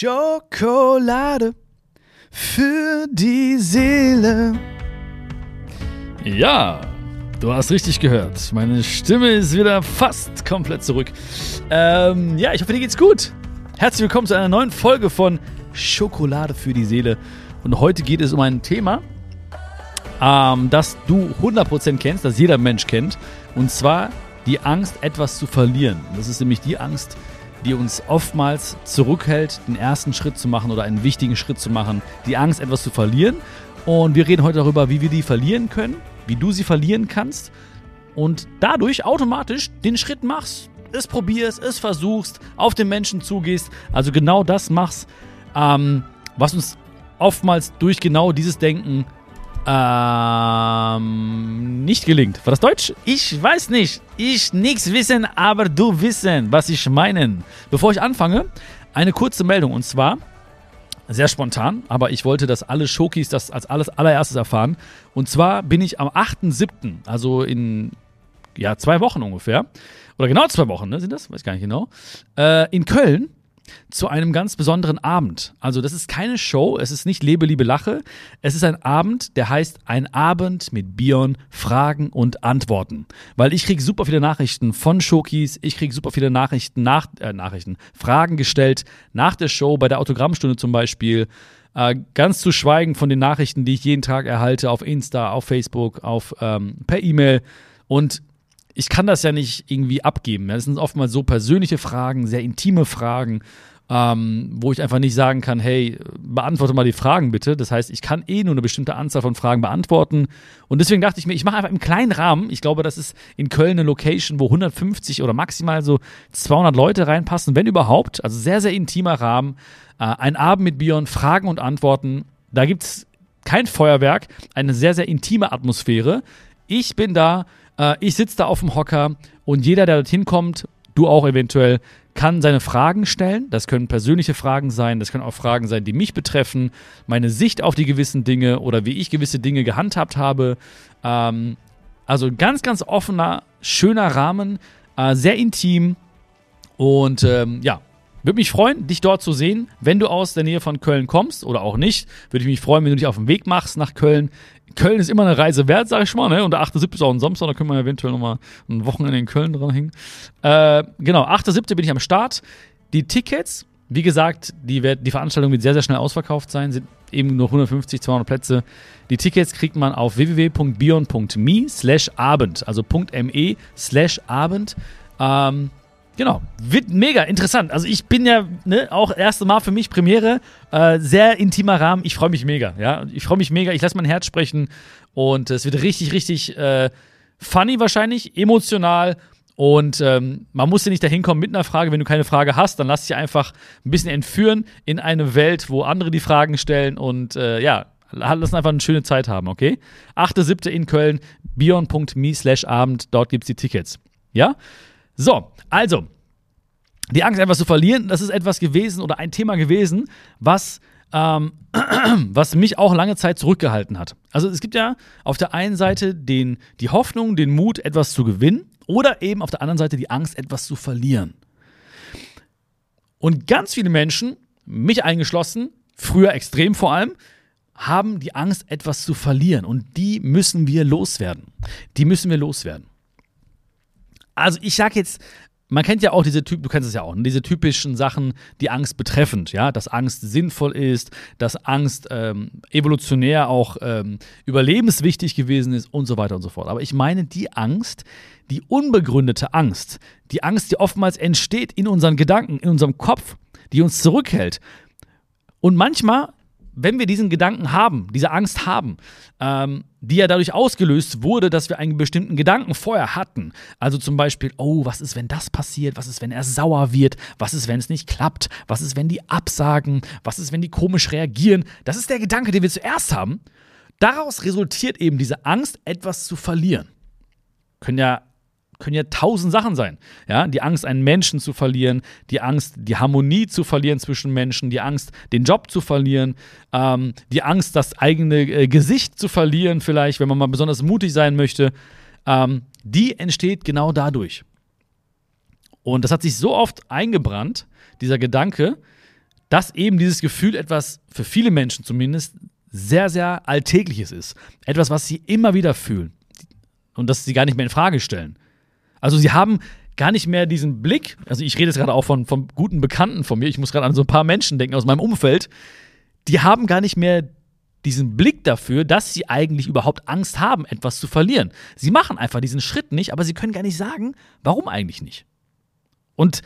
Schokolade für die Seele. Ja, du hast richtig gehört. Meine Stimme ist wieder fast komplett zurück. Ähm, ja, ich hoffe, dir geht's gut. Herzlich willkommen zu einer neuen Folge von Schokolade für die Seele. Und heute geht es um ein Thema, ähm, das du 100% kennst, das jeder Mensch kennt. Und zwar die Angst, etwas zu verlieren. Das ist nämlich die Angst, uns oftmals zurückhält, den ersten Schritt zu machen oder einen wichtigen Schritt zu machen. Die Angst, etwas zu verlieren. Und wir reden heute darüber, wie wir die verlieren können, wie du sie verlieren kannst und dadurch automatisch den Schritt machst, es probierst, es versuchst, auf den Menschen zugehst, also genau das machst, ähm, was uns oftmals durch genau dieses Denken ähm, nicht gelingt. War das Deutsch? Ich weiß nicht. Ich nichts wissen, aber du wissen, was ich meine. Bevor ich anfange, eine kurze Meldung und zwar sehr spontan, aber ich wollte, dass alle Schokis das als alles allererstes erfahren. Und zwar bin ich am 8.7., also in ja, zwei Wochen ungefähr, oder genau zwei Wochen, ne, sind das? Weiß gar nicht genau, äh, in Köln zu einem ganz besonderen Abend. Also das ist keine Show, es ist nicht Lebe, Liebe, Lache. Es ist ein Abend, der heißt ein Abend mit Bion, Fragen und Antworten. Weil ich kriege super viele Nachrichten von Shokis, ich kriege super viele Nachrichten, nach, äh, Nachrichten, Fragen gestellt nach der Show, bei der Autogrammstunde zum Beispiel. Äh, ganz zu schweigen von den Nachrichten, die ich jeden Tag erhalte auf Insta, auf Facebook, auf ähm, per E-Mail. Und ich kann das ja nicht irgendwie abgeben. Das sind oftmals so persönliche Fragen, sehr intime Fragen, ähm, wo ich einfach nicht sagen kann, hey, beantworte mal die Fragen bitte. Das heißt, ich kann eh nur eine bestimmte Anzahl von Fragen beantworten. Und deswegen dachte ich mir, ich mache einfach im kleinen Rahmen. Ich glaube, das ist in Köln eine Location, wo 150 oder maximal so 200 Leute reinpassen, wenn überhaupt. Also sehr, sehr intimer Rahmen. Äh, ein Abend mit Bion, Fragen und Antworten. Da gibt es kein Feuerwerk, eine sehr, sehr intime Atmosphäre. Ich bin da, äh, ich sitze da auf dem Hocker und jeder, der dorthin kommt, du auch eventuell, kann seine Fragen stellen. Das können persönliche Fragen sein, das können auch Fragen sein, die mich betreffen, meine Sicht auf die gewissen Dinge oder wie ich gewisse Dinge gehandhabt habe. Ähm, also ganz, ganz offener, schöner Rahmen, äh, sehr intim und ähm, ja, würde mich freuen, dich dort zu sehen. Wenn du aus der Nähe von Köln kommst oder auch nicht, würde ich mich freuen, wenn du dich auf den Weg machst nach Köln. Köln ist immer eine Reise wert, sag ich mal, ne? Und der 8.7. ist auch ein Samstag, da können wir eventuell nochmal ein Wochenende in Köln dranhängen. Äh, genau, 8.7. bin ich am Start. Die Tickets, wie gesagt, die, wird, die Veranstaltung wird sehr, sehr schnell ausverkauft sein, sind eben nur 150, 200 Plätze. Die Tickets kriegt man auf www.bion.me slash Abend, also .me slash Abend. Ähm, Genau. Wird mega interessant. Also ich bin ja ne, auch erste Mal für mich Premiere. Äh, sehr intimer Rahmen. Ich freue mich mega. Ja, ich freue mich mega. Ich lasse mein Herz sprechen und es wird richtig, richtig äh, funny wahrscheinlich, emotional. Und ähm, man muss ja nicht dahin kommen mit einer Frage. Wenn du keine Frage hast, dann lass dich einfach ein bisschen entführen in eine Welt, wo andere die Fragen stellen und äh, ja, lass einfach eine schöne Zeit haben, okay? 8.7. in Köln, bion.me slash Abend, dort gibt es die Tickets. Ja? So, also, die Angst, etwas zu verlieren, das ist etwas gewesen oder ein Thema gewesen, was, ähm, was mich auch lange Zeit zurückgehalten hat. Also es gibt ja auf der einen Seite den, die Hoffnung, den Mut, etwas zu gewinnen oder eben auf der anderen Seite die Angst, etwas zu verlieren. Und ganz viele Menschen, mich eingeschlossen, früher extrem vor allem, haben die Angst, etwas zu verlieren. Und die müssen wir loswerden. Die müssen wir loswerden also ich sag jetzt, man kennt ja auch diese Typen, du kennst es ja auch, ne? diese typischen Sachen, die Angst betreffend, ja, dass Angst sinnvoll ist, dass Angst ähm, evolutionär auch ähm, überlebenswichtig gewesen ist und so weiter und so fort. Aber ich meine die Angst, die unbegründete Angst, die Angst, die oftmals entsteht in unseren Gedanken, in unserem Kopf, die uns zurückhält. Und manchmal wenn wir diesen Gedanken haben, diese Angst haben, ähm, die ja dadurch ausgelöst wurde, dass wir einen bestimmten Gedanken vorher hatten. Also zum Beispiel, oh, was ist, wenn das passiert? Was ist, wenn er sauer wird? Was ist, wenn es nicht klappt? Was ist, wenn die absagen? Was ist, wenn die komisch reagieren? Das ist der Gedanke, den wir zuerst haben. Daraus resultiert eben diese Angst, etwas zu verlieren. Können ja können ja tausend Sachen sein. Ja, die Angst, einen Menschen zu verlieren, die Angst, die Harmonie zu verlieren zwischen Menschen, die Angst, den Job zu verlieren, ähm, die Angst, das eigene äh, Gesicht zu verlieren, vielleicht, wenn man mal besonders mutig sein möchte. Ähm, die entsteht genau dadurch. Und das hat sich so oft eingebrannt, dieser Gedanke, dass eben dieses Gefühl etwas, für viele Menschen zumindest, sehr, sehr Alltägliches ist. Etwas, was sie immer wieder fühlen. Und das sie gar nicht mehr in Frage stellen. Also sie haben gar nicht mehr diesen Blick, also ich rede jetzt gerade auch von, von guten Bekannten von mir, ich muss gerade an so ein paar Menschen denken aus meinem Umfeld, die haben gar nicht mehr diesen Blick dafür, dass sie eigentlich überhaupt Angst haben, etwas zu verlieren. Sie machen einfach diesen Schritt nicht, aber sie können gar nicht sagen, warum eigentlich nicht. Und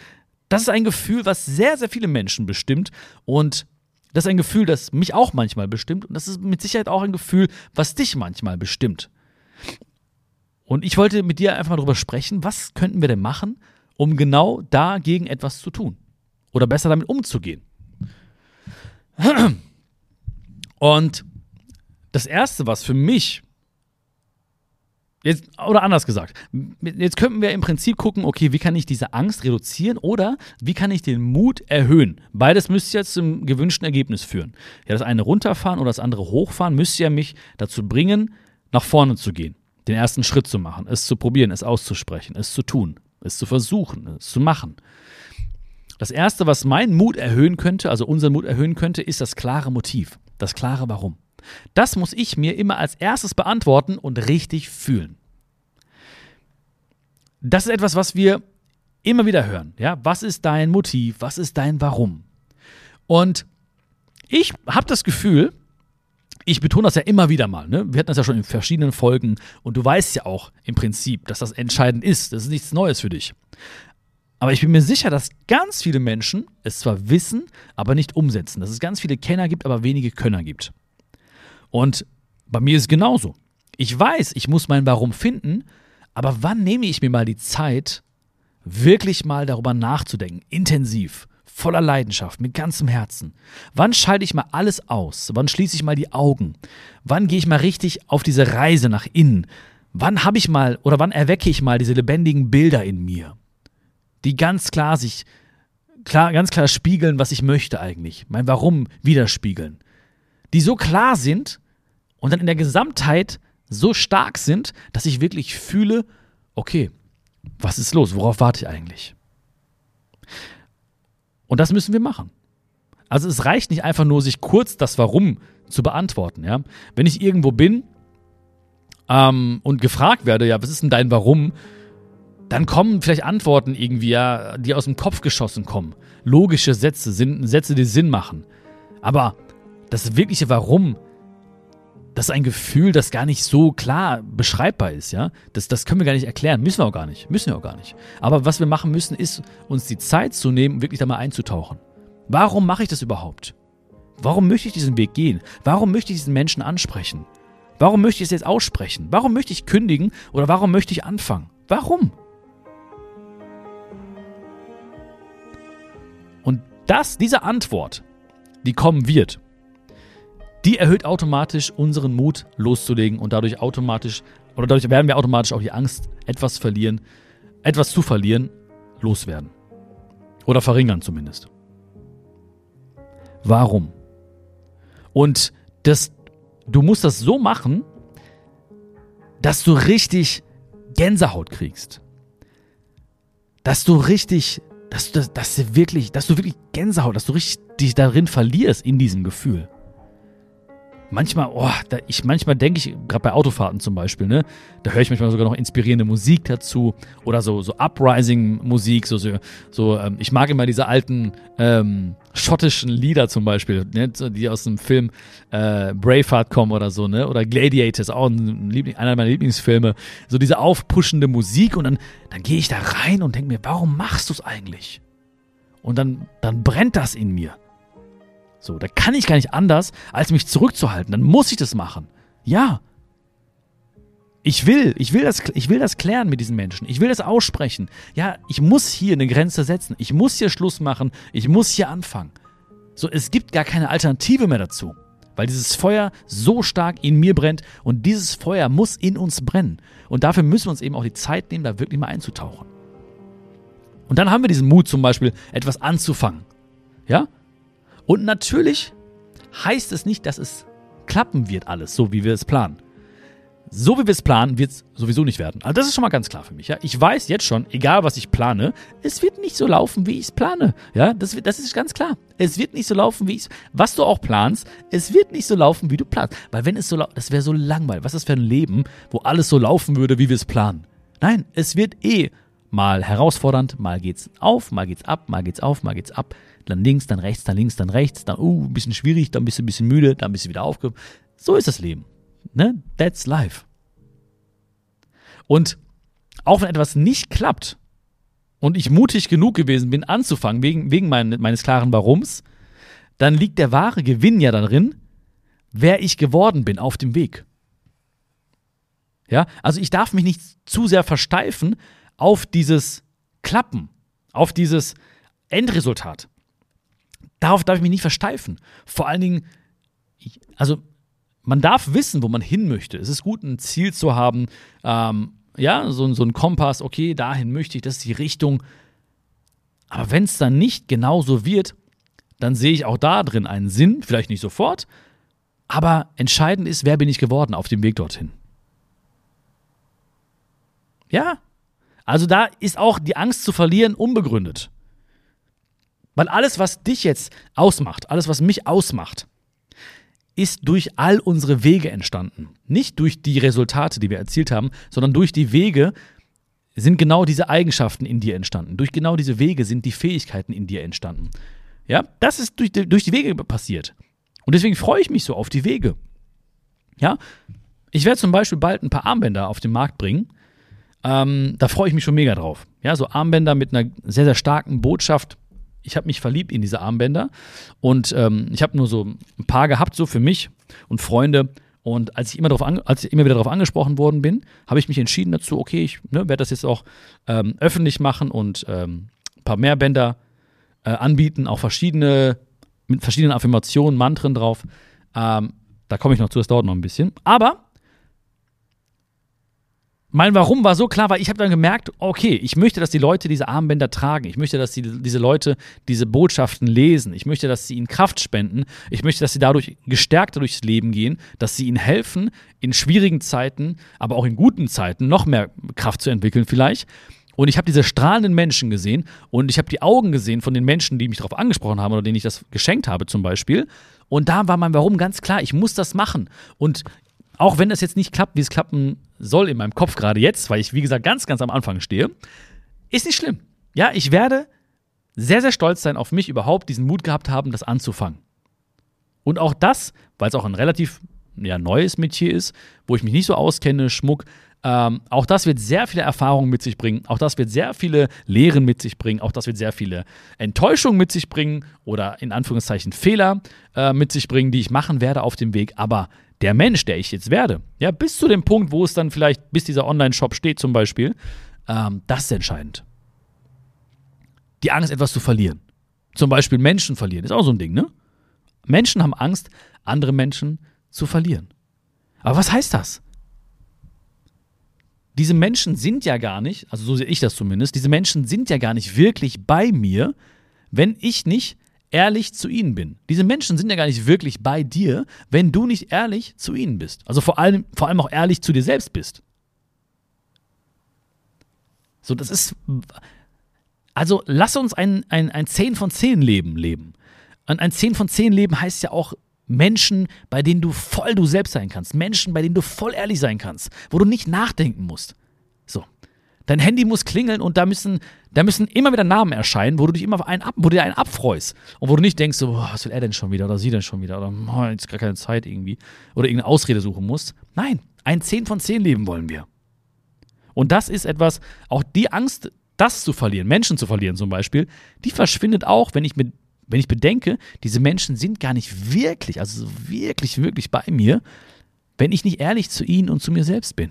das ist ein Gefühl, was sehr, sehr viele Menschen bestimmt und das ist ein Gefühl, das mich auch manchmal bestimmt und das ist mit Sicherheit auch ein Gefühl, was dich manchmal bestimmt. Und ich wollte mit dir einfach mal darüber sprechen, was könnten wir denn machen, um genau dagegen etwas zu tun oder besser damit umzugehen. Und das Erste, was für mich, jetzt, oder anders gesagt, jetzt könnten wir im Prinzip gucken, okay, wie kann ich diese Angst reduzieren oder wie kann ich den Mut erhöhen? Beides müsste jetzt zum gewünschten Ergebnis führen. Ja, das eine runterfahren oder das andere hochfahren müsste ja mich dazu bringen, nach vorne zu gehen, den ersten Schritt zu machen, es zu probieren, es auszusprechen, es zu tun, es zu versuchen, es zu machen. Das Erste, was meinen Mut erhöhen könnte, also unseren Mut erhöhen könnte, ist das klare Motiv, das klare Warum. Das muss ich mir immer als erstes beantworten und richtig fühlen. Das ist etwas, was wir immer wieder hören. Ja? Was ist dein Motiv? Was ist dein Warum? Und ich habe das Gefühl, ich betone das ja immer wieder mal. Ne? Wir hatten das ja schon in verschiedenen Folgen und du weißt ja auch im Prinzip, dass das entscheidend ist. Das ist nichts Neues für dich. Aber ich bin mir sicher, dass ganz viele Menschen es zwar wissen, aber nicht umsetzen. Dass es ganz viele Kenner gibt, aber wenige Könner gibt. Und bei mir ist es genauso. Ich weiß, ich muss mein Warum finden, aber wann nehme ich mir mal die Zeit, wirklich mal darüber nachzudenken, intensiv, voller Leidenschaft, mit ganzem Herzen? Wann schalte ich mal alles aus? Wann schließe ich mal die Augen? Wann gehe ich mal richtig auf diese Reise nach innen? Wann habe ich mal oder wann erwecke ich mal diese lebendigen Bilder in mir? die ganz klar sich klar, ganz klar spiegeln, was ich möchte eigentlich, mein Warum widerspiegeln. Die so klar sind und dann in der Gesamtheit so stark sind, dass ich wirklich fühle, okay, was ist los? Worauf warte ich eigentlich? Und das müssen wir machen. Also es reicht nicht einfach nur, sich kurz das Warum zu beantworten. Ja? Wenn ich irgendwo bin ähm, und gefragt werde, ja, was ist denn dein Warum? dann kommen vielleicht Antworten irgendwie, ja, die aus dem Kopf geschossen kommen. Logische Sätze, Sätze, die Sinn machen. Aber das wirkliche Warum, das ist ein Gefühl, das gar nicht so klar beschreibbar ist, ja. Das, das können wir gar nicht erklären, müssen wir auch gar nicht, müssen wir auch gar nicht. Aber was wir machen müssen, ist, uns die Zeit zu nehmen, wirklich da mal einzutauchen. Warum mache ich das überhaupt? Warum möchte ich diesen Weg gehen? Warum möchte ich diesen Menschen ansprechen? Warum möchte ich es jetzt aussprechen? Warum möchte ich kündigen oder warum möchte ich anfangen? Warum? Das, diese Antwort, die kommen wird, die erhöht automatisch unseren Mut loszulegen und dadurch automatisch, oder dadurch werden wir automatisch auch die Angst, etwas verlieren, etwas zu verlieren, loswerden. Oder verringern zumindest. Warum? Und das, du musst das so machen, dass du richtig Gänsehaut kriegst. Dass du richtig dass du, dass du wirklich, dass du wirklich Gänsehaut, dass du richtig dich darin verlierst in diesem Gefühl manchmal, oh, da, ich manchmal denke ich, gerade bei Autofahrten zum Beispiel, ne, da höre ich manchmal sogar noch inspirierende Musik dazu oder so, so Uprising-Musik, so, so, so ähm, ich mag immer diese alten ähm, schottischen Lieder zum Beispiel, ne, die aus dem Film äh, Braveheart kommen oder so, ne, oder Gladiators, auch ein Liebling, einer meiner Lieblingsfilme, so diese aufpuschende Musik und dann, dann gehe ich da rein und denke mir, warum machst du es eigentlich? Und dann, dann brennt das in mir. So, da kann ich gar nicht anders, als mich zurückzuhalten. Dann muss ich das machen. Ja. Ich will, ich will das, ich will das klären mit diesen Menschen. Ich will das aussprechen. Ja, ich muss hier eine Grenze setzen. Ich muss hier Schluss machen. Ich muss hier anfangen. So, es gibt gar keine Alternative mehr dazu. Weil dieses Feuer so stark in mir brennt und dieses Feuer muss in uns brennen. Und dafür müssen wir uns eben auch die Zeit nehmen, da wirklich mal einzutauchen. Und dann haben wir diesen Mut zum Beispiel, etwas anzufangen. Ja? Und natürlich heißt es nicht, dass es klappen wird alles, so wie wir es planen. so wie wir es planen, wird es sowieso nicht werden. Also das ist schon mal ganz klar für mich. Ja? Ich weiß jetzt schon, egal was ich plane, es wird nicht so laufen, wie ich es plane. Ja, das, das ist ganz klar. Es wird nicht so laufen, wie ich es. Was du auch planst, es wird nicht so laufen, wie du planst. Weil wenn es so das wäre so langweilig. Was ist das für ein Leben, wo alles so laufen würde, wie wir es planen? Nein, es wird eh mal herausfordernd, mal geht's auf, mal geht's ab, mal geht's auf, mal geht's ab. Dann links, dann rechts, dann links, dann rechts, dann uh, ein bisschen schwierig, dann bist du ein bisschen müde, dann bist du wieder aufgehoben. So ist das Leben. Ne? That's life. Und auch wenn etwas nicht klappt und ich mutig genug gewesen bin, anzufangen, wegen, wegen mein, meines klaren Warums, dann liegt der wahre Gewinn ja darin, wer ich geworden bin auf dem Weg. Ja, also ich darf mich nicht zu sehr versteifen auf dieses Klappen, auf dieses Endresultat. Darauf darf ich mich nicht versteifen. Vor allen Dingen, also man darf wissen, wo man hin möchte. Es ist gut, ein Ziel zu haben, ähm, ja, so, so ein Kompass, okay, dahin möchte ich, das ist die Richtung. Aber wenn es dann nicht genauso wird, dann sehe ich auch da drin einen Sinn, vielleicht nicht sofort, aber entscheidend ist, wer bin ich geworden auf dem Weg dorthin. Ja, also da ist auch die Angst zu verlieren unbegründet. Weil alles, was dich jetzt ausmacht, alles, was mich ausmacht, ist durch all unsere Wege entstanden. Nicht durch die Resultate, die wir erzielt haben, sondern durch die Wege sind genau diese Eigenschaften in dir entstanden. Durch genau diese Wege sind die Fähigkeiten in dir entstanden. Ja, das ist durch die, durch die Wege passiert. Und deswegen freue ich mich so auf die Wege. Ja, ich werde zum Beispiel bald ein paar Armbänder auf den Markt bringen. Ähm, da freue ich mich schon mega drauf. Ja, so Armbänder mit einer sehr, sehr starken Botschaft, ich habe mich verliebt in diese Armbänder und ähm, ich habe nur so ein paar gehabt, so für mich und Freunde. Und als ich immer, darauf als ich immer wieder darauf angesprochen worden bin, habe ich mich entschieden dazu, okay, ich ne, werde das jetzt auch ähm, öffentlich machen und ähm, ein paar mehr Bänder äh, anbieten, auch verschiedene, mit verschiedenen Affirmationen, Mantren drauf. Ähm, da komme ich noch zu, das dauert noch ein bisschen. Aber mein Warum war so klar, weil ich habe dann gemerkt, okay, ich möchte, dass die Leute diese Armbänder tragen. Ich möchte, dass die, diese Leute diese Botschaften lesen. Ich möchte, dass sie ihnen Kraft spenden. Ich möchte, dass sie dadurch gestärkter durchs Leben gehen, dass sie ihnen helfen, in schwierigen Zeiten, aber auch in guten Zeiten noch mehr Kraft zu entwickeln vielleicht. Und ich habe diese strahlenden Menschen gesehen und ich habe die Augen gesehen von den Menschen, die mich darauf angesprochen haben oder denen ich das geschenkt habe zum Beispiel. Und da war mein Warum ganz klar, ich muss das machen. Und auch wenn das jetzt nicht klappt, wie es klappen soll in meinem Kopf gerade jetzt, weil ich, wie gesagt, ganz, ganz am Anfang stehe, ist nicht schlimm. Ja, ich werde sehr, sehr stolz sein auf mich, überhaupt diesen Mut gehabt haben, das anzufangen. Und auch das, weil es auch ein relativ ja, neues Metier ist, wo ich mich nicht so auskenne, Schmuck, ähm, auch das wird sehr viele Erfahrungen mit sich bringen. Auch das wird sehr viele Lehren mit sich bringen. Auch das wird sehr viele Enttäuschungen mit sich bringen oder in Anführungszeichen Fehler äh, mit sich bringen, die ich machen werde auf dem Weg. Aber der Mensch, der ich jetzt werde, ja, bis zu dem Punkt, wo es dann vielleicht, bis dieser Online-Shop steht zum Beispiel, ähm, das ist entscheidend. Die Angst, etwas zu verlieren. Zum Beispiel Menschen verlieren, ist auch so ein Ding, ne? Menschen haben Angst, andere Menschen zu verlieren. Aber was heißt das? diese Menschen sind ja gar nicht, also so sehe ich das zumindest, diese Menschen sind ja gar nicht wirklich bei mir, wenn ich nicht ehrlich zu ihnen bin. Diese Menschen sind ja gar nicht wirklich bei dir, wenn du nicht ehrlich zu ihnen bist. Also vor allem, vor allem auch ehrlich zu dir selbst bist. So, das ist. Also lass uns ein, ein, ein 10 von 10 Leben leben. Und ein 10 von 10 Leben heißt ja auch Menschen, bei denen du voll du selbst sein kannst. Menschen, bei denen du voll ehrlich sein kannst, wo du nicht nachdenken musst. So. Dein Handy muss klingeln und da müssen, da müssen immer wieder Namen erscheinen, wo du dich immer einen ab, wo du dir einen abfreust. Und wo du nicht denkst, so, was will er denn schon wieder oder sie denn schon wieder oder oh, jetzt gar keine Zeit irgendwie. Oder irgendeine Ausrede suchen musst. Nein, ein 10 von 10 Leben wollen wir. Und das ist etwas, auch die Angst, das zu verlieren, Menschen zu verlieren zum Beispiel, die verschwindet auch, wenn ich mit wenn ich bedenke, diese Menschen sind gar nicht wirklich, also wirklich, wirklich bei mir, wenn ich nicht ehrlich zu ihnen und zu mir selbst bin.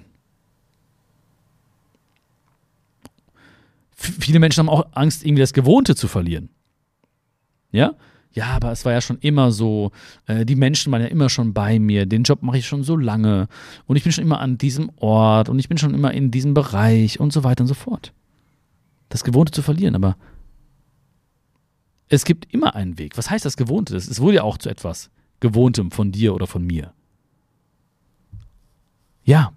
Viele Menschen haben auch Angst, irgendwie das Gewohnte zu verlieren. Ja? Ja, aber es war ja schon immer so. Äh, die Menschen waren ja immer schon bei mir. Den Job mache ich schon so lange. Und ich bin schon immer an diesem Ort. Und ich bin schon immer in diesem Bereich und so weiter und so fort. Das Gewohnte zu verlieren. Aber es gibt immer einen Weg. Was heißt das Gewohnte? Es wurde ja auch zu etwas Gewohntem von dir oder von mir. Ja,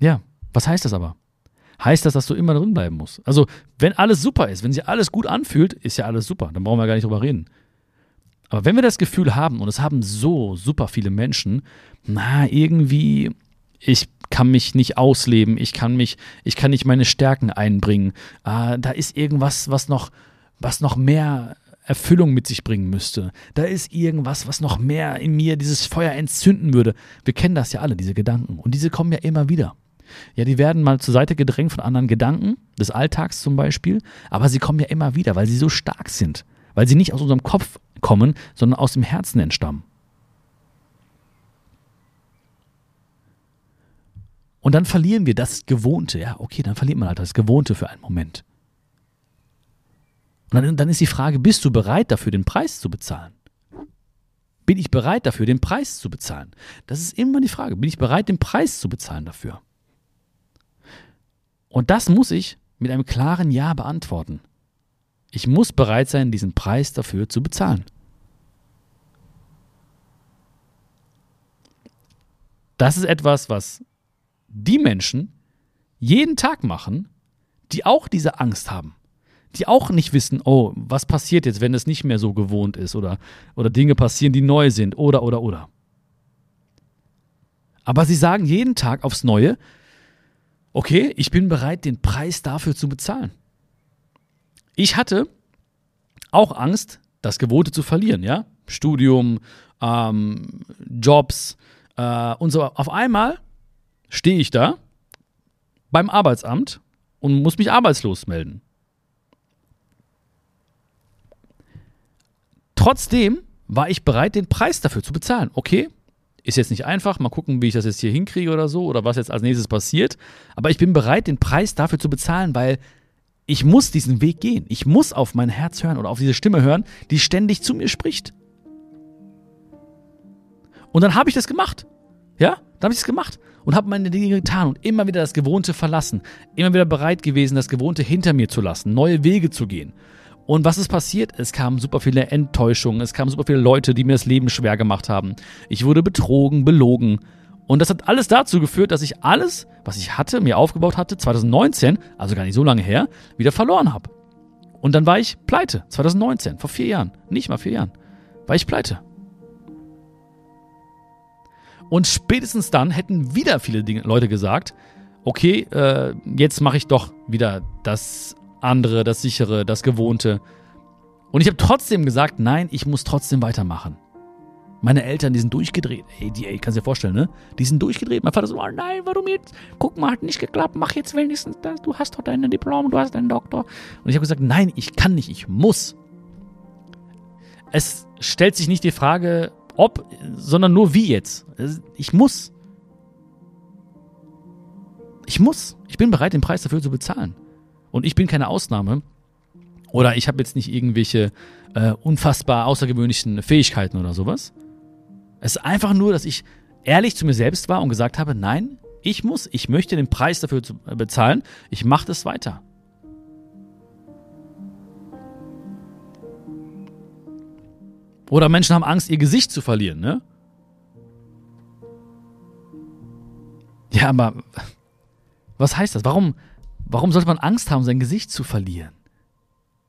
Ja, was heißt das aber? Heißt das, dass du immer drin bleiben musst? Also, wenn alles super ist, wenn sich alles gut anfühlt, ist ja alles super. Dann brauchen wir gar nicht drüber reden. Aber wenn wir das Gefühl haben, und es haben so super viele Menschen, na, irgendwie, ich kann mich nicht ausleben, ich kann mich, ich kann nicht meine Stärken einbringen, äh, da ist irgendwas, was noch, was noch mehr Erfüllung mit sich bringen müsste. Da ist irgendwas, was noch mehr in mir dieses Feuer entzünden würde. Wir kennen das ja alle, diese Gedanken. Und diese kommen ja immer wieder. Ja, die werden mal zur Seite gedrängt von anderen Gedanken, des Alltags zum Beispiel, aber sie kommen ja immer wieder, weil sie so stark sind, weil sie nicht aus unserem Kopf kommen, sondern aus dem Herzen entstammen. Und dann verlieren wir das Gewohnte. Ja, okay, dann verliert man halt das Gewohnte für einen Moment. Und dann, dann ist die Frage, bist du bereit dafür, den Preis zu bezahlen? Bin ich bereit dafür, den Preis zu bezahlen? Das ist immer die Frage. Bin ich bereit, den Preis zu bezahlen dafür? Und das muss ich mit einem klaren Ja beantworten. Ich muss bereit sein, diesen Preis dafür zu bezahlen. Das ist etwas, was die Menschen jeden Tag machen, die auch diese Angst haben. Die auch nicht wissen, oh, was passiert jetzt, wenn es nicht mehr so gewohnt ist oder, oder Dinge passieren, die neu sind oder oder oder. Aber sie sagen jeden Tag aufs Neue, okay, ich bin bereit, den Preis dafür zu bezahlen. Ich hatte auch Angst, das Gewohnte zu verlieren, ja? Studium, ähm, Jobs äh, und so. Auf einmal stehe ich da beim Arbeitsamt und muss mich arbeitslos melden. Trotzdem war ich bereit, den Preis dafür zu bezahlen. Okay, ist jetzt nicht einfach, mal gucken, wie ich das jetzt hier hinkriege oder so oder was jetzt als nächstes passiert. Aber ich bin bereit, den Preis dafür zu bezahlen, weil ich muss diesen Weg gehen. Ich muss auf mein Herz hören oder auf diese Stimme hören, die ständig zu mir spricht. Und dann habe ich das gemacht. Ja, dann habe ich es gemacht und habe meine Dinge getan und immer wieder das Gewohnte verlassen. Immer wieder bereit gewesen, das Gewohnte hinter mir zu lassen, neue Wege zu gehen. Und was ist passiert? Es kamen super viele Enttäuschungen, es kamen super viele Leute, die mir das Leben schwer gemacht haben. Ich wurde betrogen, belogen. Und das hat alles dazu geführt, dass ich alles, was ich hatte, mir aufgebaut hatte, 2019, also gar nicht so lange her, wieder verloren habe. Und dann war ich pleite, 2019, vor vier Jahren, nicht mal vier Jahren, war ich pleite. Und spätestens dann hätten wieder viele Dinge, Leute gesagt, okay, äh, jetzt mache ich doch wieder das andere, das sichere, das gewohnte. Und ich habe trotzdem gesagt, nein, ich muss trotzdem weitermachen. Meine Eltern, die sind durchgedreht. Ey, die, ey, kannst dir vorstellen, ne? Die sind durchgedreht. Mein Vater so, oh nein, warum jetzt? Guck mal, hat nicht geklappt. Mach jetzt wenigstens das. Du hast doch deine Diplom, du hast deinen Doktor. Und ich habe gesagt, nein, ich kann nicht, ich muss. Es stellt sich nicht die Frage, ob, sondern nur wie jetzt. Ich muss. Ich muss. Ich bin bereit, den Preis dafür zu bezahlen. Und ich bin keine Ausnahme. Oder ich habe jetzt nicht irgendwelche äh, unfassbar außergewöhnlichen Fähigkeiten oder sowas. Es ist einfach nur, dass ich ehrlich zu mir selbst war und gesagt habe, nein, ich muss, ich möchte den Preis dafür äh, bezahlen, ich mache das weiter. Oder Menschen haben Angst, ihr Gesicht zu verlieren, ne? Ja, aber was heißt das? Warum, Warum sollte man Angst haben, sein Gesicht zu verlieren?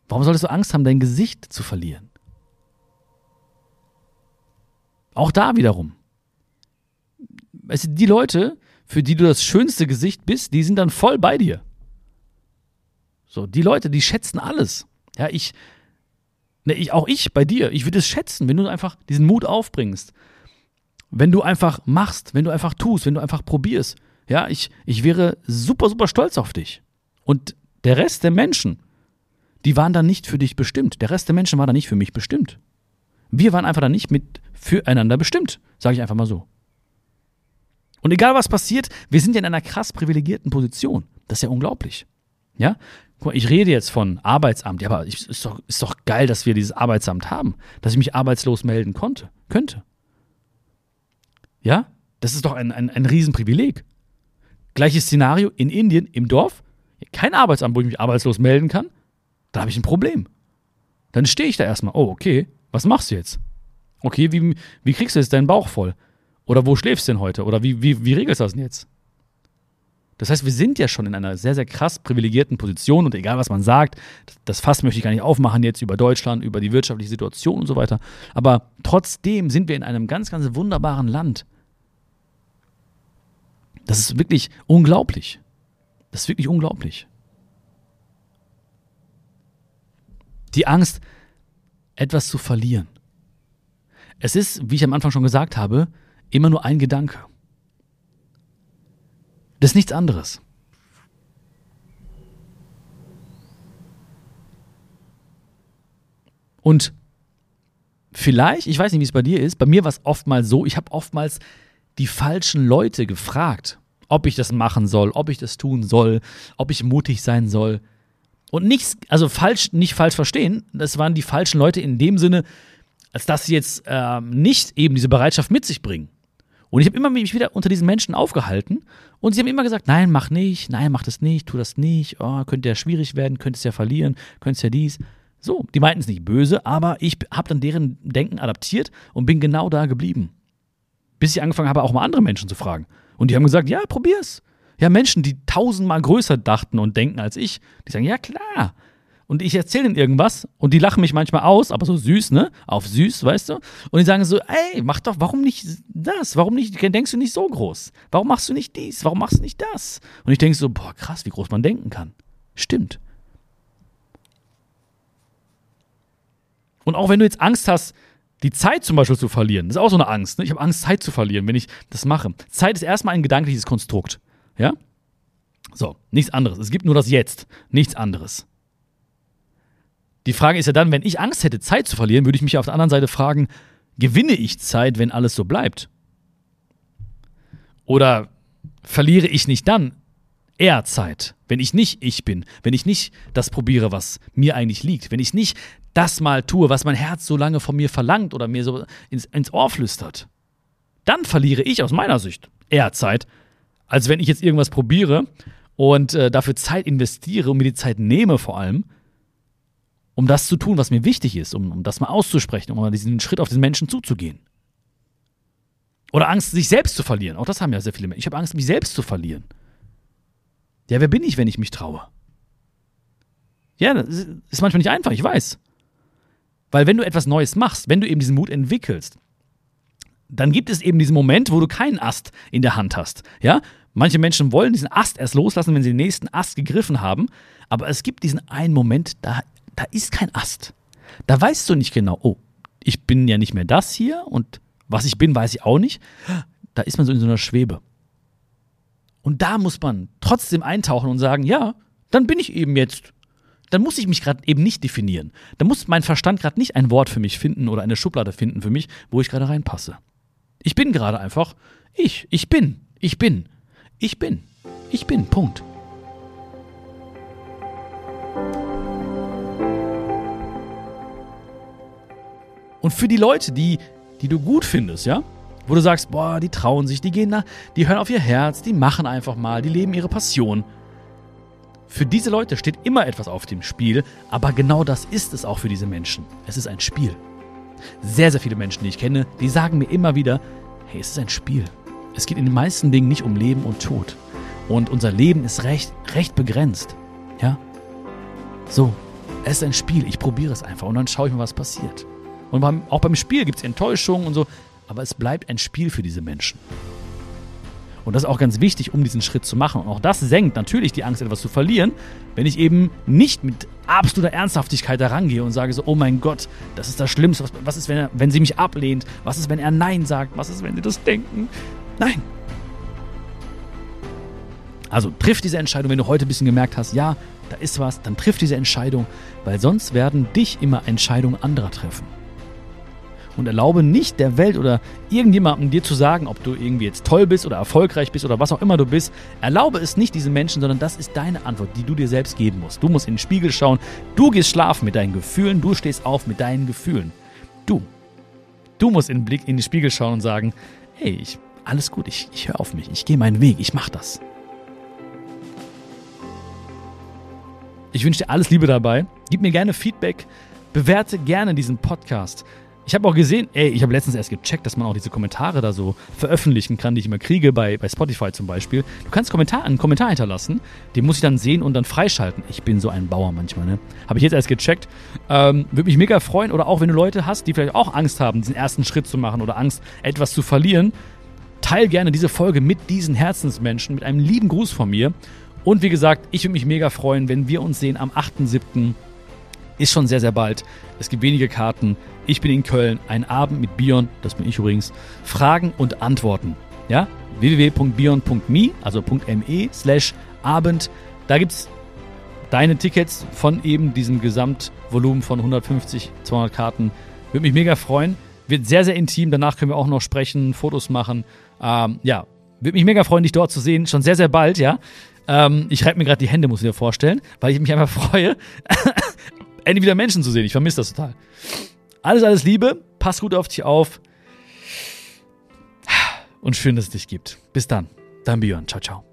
Warum solltest du Angst haben, dein Gesicht zu verlieren? Auch da wiederum. Weißt du, die Leute, für die du das schönste Gesicht bist, die sind dann voll bei dir. So, die Leute, die schätzen alles. Ja, ich, ne, ich, auch ich bei dir, ich würde es schätzen, wenn du einfach diesen Mut aufbringst. Wenn du einfach machst, wenn du einfach tust, wenn du einfach probierst. Ja, ich, ich wäre super, super stolz auf dich. Und der Rest der Menschen, die waren dann nicht für dich bestimmt. Der Rest der Menschen war dann nicht für mich bestimmt. Wir waren einfach dann nicht mit füreinander bestimmt, sage ich einfach mal so. Und egal was passiert, wir sind ja in einer krass privilegierten Position. Das ist ja unglaublich. Ja? Guck mal, ich rede jetzt von Arbeitsamt. Ja, aber ist doch, ist doch geil, dass wir dieses Arbeitsamt haben, dass ich mich arbeitslos melden konnte, könnte. Ja? Das ist doch ein, ein, ein Riesenprivileg. Gleiches Szenario in Indien, im Dorf kein Arbeitsamt, wo ich mich arbeitslos melden kann, da habe ich ein Problem. Dann stehe ich da erstmal, oh, okay, was machst du jetzt? Okay, wie, wie kriegst du jetzt deinen Bauch voll? Oder wo schläfst du denn heute? Oder wie, wie, wie regelst du das denn jetzt? Das heißt, wir sind ja schon in einer sehr, sehr krass privilegierten Position und egal, was man sagt, das Fass möchte ich gar nicht aufmachen jetzt über Deutschland, über die wirtschaftliche Situation und so weiter. Aber trotzdem sind wir in einem ganz, ganz wunderbaren Land. Das ist wirklich unglaublich. Das ist wirklich unglaublich. Die Angst, etwas zu verlieren. Es ist, wie ich am Anfang schon gesagt habe, immer nur ein Gedanke. Das ist nichts anderes. Und vielleicht, ich weiß nicht, wie es bei dir ist, bei mir war es oftmals so, ich habe oftmals die falschen Leute gefragt, ob ich das machen soll, ob ich das tun soll, ob ich mutig sein soll. Und nichts, also falsch, nicht falsch verstehen, das waren die falschen Leute in dem Sinne, als dass sie jetzt äh, nicht eben diese Bereitschaft mit sich bringen. Und ich habe immer mich wieder unter diesen Menschen aufgehalten und sie haben immer gesagt, nein, mach nicht, nein, mach das nicht, tu das nicht, oh, könnte ja schwierig werden, könntest ja verlieren, könntest ja dies. So, die meinten es nicht böse, aber ich habe dann deren Denken adaptiert und bin genau da geblieben. Bis ich angefangen habe, auch mal andere Menschen zu fragen. Und die haben gesagt, ja, probier's. Ja, Menschen, die tausendmal größer dachten und denken als ich, die sagen, ja klar, und ich erzähle ihnen irgendwas und die lachen mich manchmal aus, aber so süß, ne? Auf süß, weißt du? Und die sagen so, ey, mach doch, warum nicht das? Warum nicht, denkst du nicht so groß? Warum machst du nicht dies? Warum machst du nicht das? Und ich denke so, boah, krass, wie groß man denken kann. Stimmt. Und auch wenn du jetzt Angst hast, die Zeit zum Beispiel zu verlieren, das ist auch so eine Angst. Ne? Ich habe Angst, Zeit zu verlieren, wenn ich das mache. Zeit ist erstmal ein gedankliches Konstrukt. Ja? So, nichts anderes. Es gibt nur das Jetzt, nichts anderes. Die Frage ist ja dann, wenn ich Angst hätte, Zeit zu verlieren, würde ich mich auf der anderen Seite fragen, gewinne ich Zeit, wenn alles so bleibt? Oder verliere ich nicht dann eher Zeit, wenn ich nicht ich bin, wenn ich nicht das probiere, was mir eigentlich liegt, wenn ich nicht das mal tue, was mein Herz so lange von mir verlangt oder mir so ins, ins Ohr flüstert? Dann verliere ich aus meiner Sicht eher Zeit, als wenn ich jetzt irgendwas probiere und äh, dafür Zeit investiere und mir die Zeit nehme vor allem um das zu tun, was mir wichtig ist, um, um das mal auszusprechen, um mal diesen Schritt auf den Menschen zuzugehen. Oder Angst, sich selbst zu verlieren. Auch das haben ja sehr viele Menschen. Ich habe Angst, mich selbst zu verlieren. Ja, wer bin ich, wenn ich mich traue? Ja, das ist manchmal nicht einfach, ich weiß. Weil wenn du etwas Neues machst, wenn du eben diesen Mut entwickelst, dann gibt es eben diesen Moment, wo du keinen Ast in der Hand hast. Ja? Manche Menschen wollen diesen Ast erst loslassen, wenn sie den nächsten Ast gegriffen haben. Aber es gibt diesen einen Moment, da da ist kein Ast. Da weißt du nicht genau, oh, ich bin ja nicht mehr das hier und was ich bin, weiß ich auch nicht. Da ist man so in so einer Schwebe. Und da muss man trotzdem eintauchen und sagen, ja, dann bin ich eben jetzt. Dann muss ich mich gerade eben nicht definieren. Dann muss mein Verstand gerade nicht ein Wort für mich finden oder eine Schublade finden für mich, wo ich gerade reinpasse. Ich bin gerade einfach ich. Ich bin. Ich bin. Ich bin. Ich bin. Punkt. Und für die Leute, die, die du gut findest, ja, wo du sagst, boah, die trauen sich, die gehen da, die hören auf ihr Herz, die machen einfach mal, die leben ihre Passion. Für diese Leute steht immer etwas auf dem Spiel, aber genau das ist es auch für diese Menschen. Es ist ein Spiel. Sehr, sehr viele Menschen, die ich kenne, die sagen mir immer wieder, hey, es ist ein Spiel. Es geht in den meisten Dingen nicht um Leben und Tod. Und unser Leben ist recht, recht begrenzt. Ja? So, es ist ein Spiel. Ich probiere es einfach und dann schaue ich mal, was passiert. Und beim, auch beim Spiel gibt es Enttäuschungen und so, aber es bleibt ein Spiel für diese Menschen. Und das ist auch ganz wichtig, um diesen Schritt zu machen. Und auch das senkt natürlich die Angst, etwas zu verlieren, wenn ich eben nicht mit absoluter Ernsthaftigkeit da rangehe und sage so, oh mein Gott, das ist das Schlimmste. Was, was ist, wenn, er, wenn sie mich ablehnt? Was ist, wenn er Nein sagt? Was ist, wenn sie das denken? Nein. Also triff diese Entscheidung, wenn du heute ein bisschen gemerkt hast, ja, da ist was, dann triff diese Entscheidung, weil sonst werden dich immer Entscheidungen anderer treffen und erlaube nicht der Welt oder irgendjemandem dir zu sagen, ob du irgendwie jetzt toll bist oder erfolgreich bist oder was auch immer du bist. Erlaube es nicht diesen Menschen, sondern das ist deine Antwort, die du dir selbst geben musst. Du musst in den Spiegel schauen, du gehst schlafen mit deinen Gefühlen, du stehst auf mit deinen Gefühlen. Du. Du musst in den Blick in den Spiegel schauen und sagen, hey, ich, alles gut, ich, ich höre auf mich, ich gehe meinen Weg, ich mache das. Ich wünsche dir alles Liebe dabei. Gib mir gerne Feedback. Bewerte gerne diesen Podcast. Ich habe auch gesehen, ey, ich habe letztens erst gecheckt, dass man auch diese Kommentare da so veröffentlichen kann, die ich immer kriege, bei, bei Spotify zum Beispiel. Du kannst Kommentar, einen Kommentar hinterlassen, den muss ich dann sehen und dann freischalten. Ich bin so ein Bauer manchmal, ne? Habe ich jetzt erst gecheckt. Ähm, Würde mich mega freuen. Oder auch, wenn du Leute hast, die vielleicht auch Angst haben, diesen ersten Schritt zu machen oder Angst, etwas zu verlieren. Teil gerne diese Folge mit diesen Herzensmenschen, mit einem lieben Gruß von mir. Und wie gesagt, ich würde mich mega freuen, wenn wir uns sehen am 8.7. Ist schon sehr, sehr bald. Es gibt wenige Karten. Ich bin in Köln. Ein Abend mit Bion, das bin ich übrigens. Fragen und Antworten. Ja? www.bion.me, also .me slash Abend. Da gibt es deine Tickets von eben diesem Gesamtvolumen von 150, 200 Karten. Würde mich mega freuen. Wird sehr, sehr intim. Danach können wir auch noch sprechen, Fotos machen. Ähm, ja, würde mich mega freuen, dich dort zu sehen. Schon sehr, sehr bald, ja. Ähm, ich reibe mir gerade die Hände, muss ich mir vorstellen, weil ich mich einfach freue, endlich wieder Menschen zu sehen. Ich vermisse das total. Alles, alles Liebe. Pass gut auf dich auf. Und schön, dass es dich gibt. Bis dann. Dein Björn. Ciao, ciao.